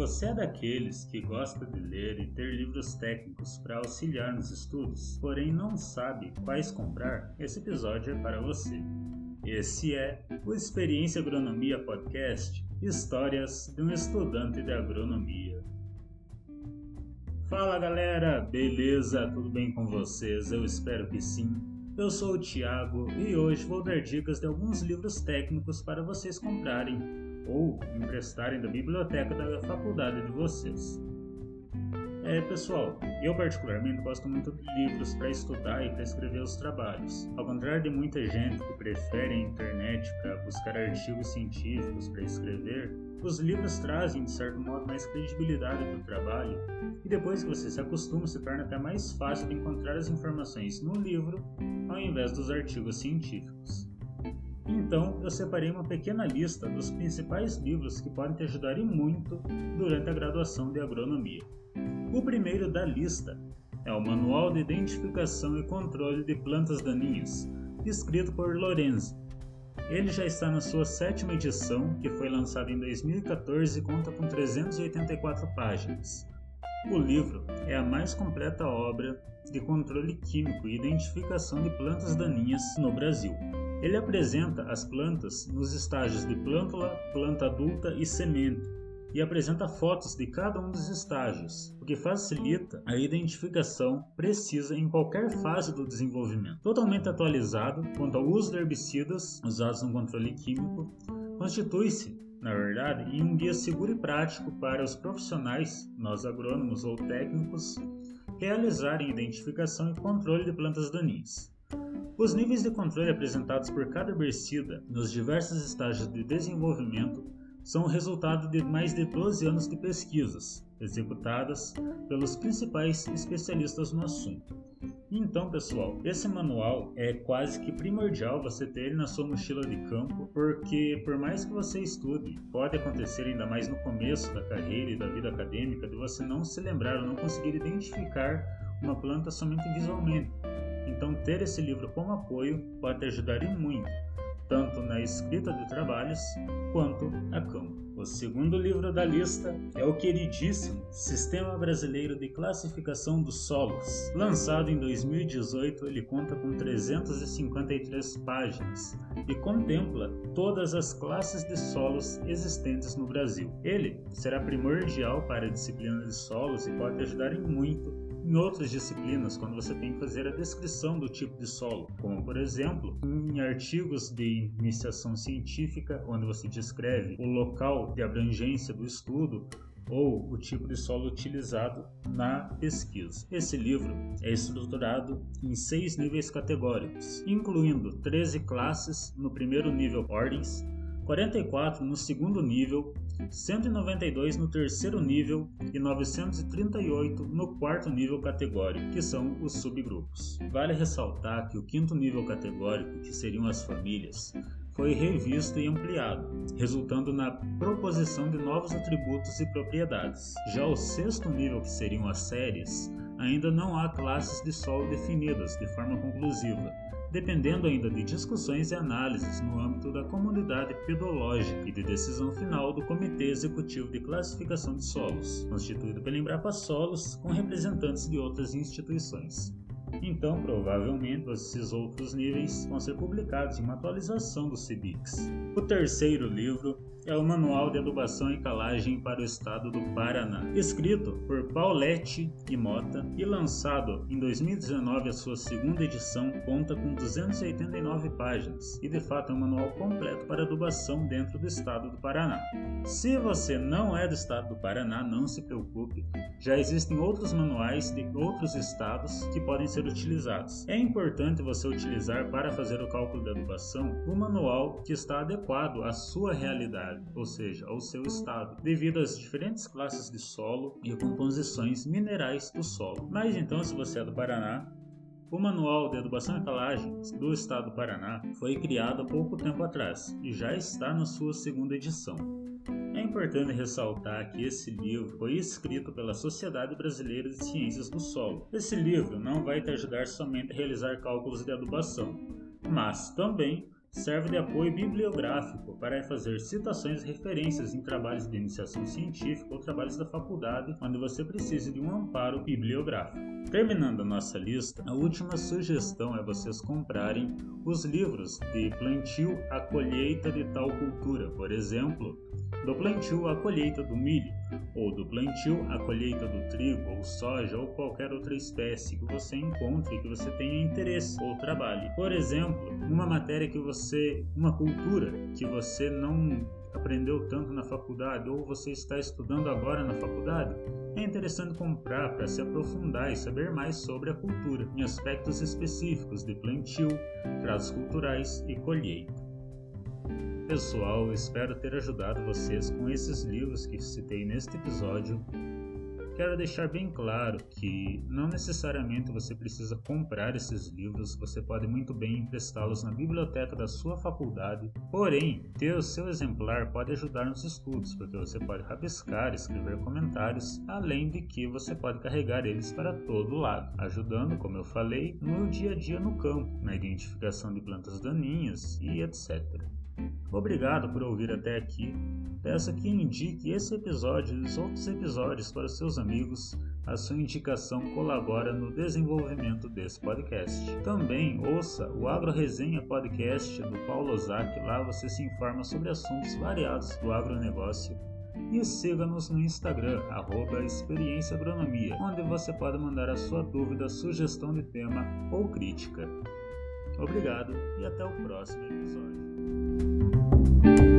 você é daqueles que gosta de ler e ter livros técnicos para auxiliar nos estudos, porém não sabe quais comprar, esse episódio é para você. Esse é o Experiência Agronomia Podcast Histórias de um Estudante de Agronomia. Fala galera, beleza? Tudo bem com vocês? Eu espero que sim. Eu sou o Thiago e hoje vou dar dicas de alguns livros técnicos para vocês comprarem ou emprestarem da biblioteca da faculdade de vocês. É, pessoal, eu particularmente gosto muito de livros para estudar e para escrever os trabalhos. Ao contrário de muita gente que prefere a internet para buscar artigos científicos para escrever, os livros trazem, de certo modo, mais credibilidade para o trabalho, e depois que você se acostuma, se torna até mais fácil de encontrar as informações no livro ao invés dos artigos científicos. Então, eu separei uma pequena lista dos principais livros que podem te ajudar e muito durante a graduação de agronomia. O primeiro da lista é o Manual de Identificação e Controle de Plantas Daninhas, escrito por Lorenzi. Ele já está na sua sétima edição, que foi lançada em 2014 e conta com 384 páginas. O livro é a mais completa obra de controle químico e identificação de plantas daninhas no Brasil. Ele apresenta as plantas nos estágios de plântula, planta adulta e semente, e apresenta fotos de cada um dos estágios, o que facilita a identificação precisa em qualquer fase do desenvolvimento. Totalmente atualizado quanto ao uso de herbicidas usados no controle químico, constitui-se, na verdade, em um guia seguro e prático para os profissionais, nós agrônomos ou técnicos, realizarem identificação e controle de plantas daninhas. Os níveis de controle apresentados por cada herbicida nos diversos estágios de desenvolvimento são o resultado de mais de 12 anos de pesquisas, executadas pelos principais especialistas no assunto. Então, pessoal, esse manual é quase que primordial você ter ele na sua mochila de campo, porque por mais que você estude, pode acontecer ainda mais no começo da carreira e da vida acadêmica de você não se lembrar ou não conseguir identificar uma planta somente visualmente. Então, ter esse livro como apoio pode ajudar muito, tanto na escrita de trabalhos quanto a campo. O segundo livro da lista é o queridíssimo Sistema Brasileiro de Classificação dos Solos. Lançado em 2018, ele conta com 353 páginas e contempla todas as classes de solos existentes no Brasil. Ele será primordial para a disciplina de solos e pode ajudar em muito em outras disciplinas, quando você tem que fazer a descrição do tipo de solo, como por exemplo, em artigos de iniciação científica, onde você descreve o local de abrangência do estudo ou o tipo de solo utilizado na pesquisa. Esse livro é estruturado em seis níveis categóricos, incluindo 13 classes no primeiro nível ordens, 44 no segundo nível, 192 no terceiro nível e 938 no quarto nível categórico, que são os subgrupos. Vale ressaltar que o quinto nível categórico, que seriam as famílias, foi revisto e ampliado, resultando na proposição de novos atributos e propriedades. Já o sexto nível, que seriam as séries, ainda não há classes de solo definidas de forma conclusiva, dependendo ainda de discussões e análises no âmbito da comunidade pedológica e de decisão final do Comitê Executivo de Classificação de Solos, constituído pela Embrapa Solos com representantes de outras instituições. Então, provavelmente, esses outros níveis vão ser publicados em uma atualização do CIBIX. O terceiro livro é o Manual de Adubação e Calagem para o Estado do Paraná, escrito por Paulette e Mota e lançado em 2019 a sua segunda edição, conta com 289 páginas e de fato é um manual completo para adubação dentro do estado do Paraná. Se você não é do estado do Paraná, não se preocupe, já existem outros manuais de outros estados que podem ser utilizados. É importante você utilizar para fazer o cálculo da adubação o manual que está adequado à sua realidade ou seja, ao seu estado, devido às diferentes classes de solo e composições minerais do solo. Mas então, se você é do Paraná, o Manual de Adubação e Calagem do Estado do Paraná foi criado há pouco tempo atrás e já está na sua segunda edição. Importante ressaltar que esse livro foi escrito pela Sociedade Brasileira de Ciências do Solo. Esse livro não vai te ajudar somente a realizar cálculos de adubação, mas também serve de apoio bibliográfico para fazer citações e referências em trabalhos de iniciação científica ou trabalhos da faculdade onde você precise de um amparo bibliográfico. Terminando a nossa lista, a última sugestão é vocês comprarem os livros de plantio à colheita de tal cultura, por exemplo, do plantio à colheita do milho, ou do plantio à colheita do trigo ou soja ou qualquer outra espécie que você encontre e que você tenha interesse ou trabalhe. Por exemplo, uma matéria que você, uma cultura que você não aprendeu tanto na faculdade ou você está estudando agora na faculdade, é interessante comprar para se aprofundar e saber mais sobre a cultura em aspectos específicos de plantio, traços culturais e colheita. Pessoal, espero ter ajudado vocês com esses livros que citei neste episódio quero deixar bem claro que não necessariamente você precisa comprar esses livros, você pode muito bem emprestá-los na biblioteca da sua faculdade. Porém, ter o seu exemplar pode ajudar nos estudos, porque você pode rabiscar, escrever comentários, além de que você pode carregar eles para todo lado, ajudando, como eu falei, no dia a dia no campo, na identificação de plantas daninhas e etc. Obrigado por ouvir até aqui. Peço que indique esse episódio e os outros episódios para seus amigos. A sua indicação colabora no desenvolvimento desse podcast. Também ouça o Agro Resenha Podcast do Paulo Ozaki. Lá você se informa sobre assuntos variados do agronegócio e siga-nos no Instagram, Experiência Agronomia, onde você pode mandar a sua dúvida, sugestão de tema ou crítica. Obrigado e até o próximo episódio. Thank you